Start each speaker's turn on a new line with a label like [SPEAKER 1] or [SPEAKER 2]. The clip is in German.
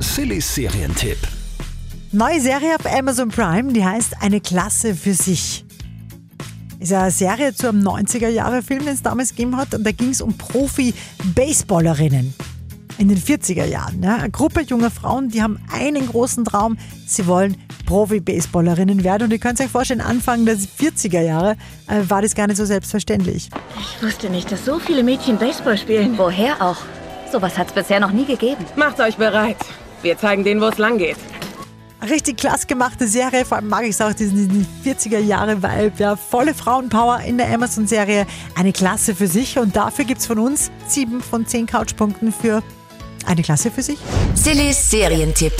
[SPEAKER 1] Sillys Serientipp.
[SPEAKER 2] Neue Serie auf Amazon Prime, die heißt Eine Klasse für sich. Ist ja eine Serie zu einem 90er-Jahre-Film, den es damals gegeben hat. Und da ging es um Profi-Baseballerinnen in den 40er Jahren. Ja. Eine Gruppe junger Frauen, die haben einen großen Traum. Sie wollen Profi-Baseballerinnen werden. Und ihr könnt euch vorstellen, Anfang der 40er Jahre äh, war das gar nicht so selbstverständlich.
[SPEAKER 3] Ich wusste nicht, dass so viele Mädchen Baseball spielen.
[SPEAKER 4] Woher auch? Sowas hat es bisher noch nie gegeben.
[SPEAKER 3] Macht euch bereit. Wir zeigen denen, wo es lang geht.
[SPEAKER 2] Richtig klasse gemachte Serie, vor allem mag ich es auch, diesen 40er Jahre Vibe, ja, volle Frauenpower in der Amazon-Serie, eine Klasse für sich und dafür gibt es von uns sieben von zehn Couchpunkten für eine Klasse für sich.
[SPEAKER 5] Sillys Serientipp.